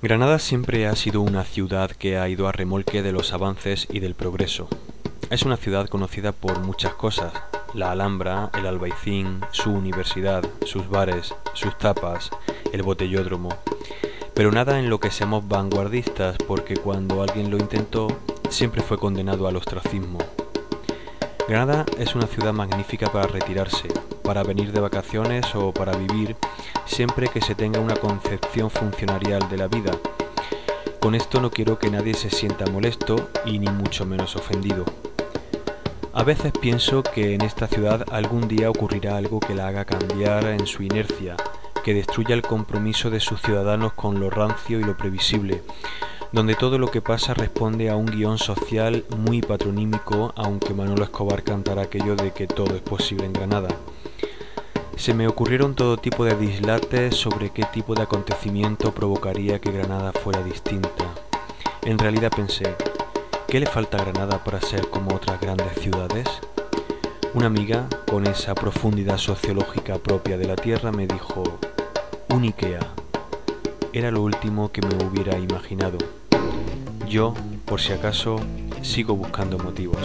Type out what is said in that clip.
Granada siempre ha sido una ciudad que ha ido a remolque de los avances y del progreso. Es una ciudad conocida por muchas cosas, la Alhambra, el Albaicín, su universidad, sus bares, sus tapas, el botellódromo. Pero nada en lo que seamos vanguardistas porque cuando alguien lo intentó siempre fue condenado al ostracismo. Granada es una ciudad magnífica para retirarse, para venir de vacaciones o para vivir siempre que se tenga una concepción funcionarial de la vida. Con esto no quiero que nadie se sienta molesto y ni mucho menos ofendido. A veces pienso que en esta ciudad algún día ocurrirá algo que la haga cambiar en su inercia, que destruya el compromiso de sus ciudadanos con lo rancio y lo previsible, donde todo lo que pasa responde a un guion social muy patronímico, aunque Manolo Escobar cantara aquello de que todo es posible en Granada. Se me ocurrieron todo tipo de dislates sobre qué tipo de acontecimiento provocaría que Granada fuera distinta. En realidad pensé, ¿qué le falta a Granada para ser como otras grandes ciudades? Una amiga, con esa profundidad sociológica propia de la tierra, me dijo, un Ikea. Era lo último que me hubiera imaginado. Yo, por si acaso, sigo buscando motivos.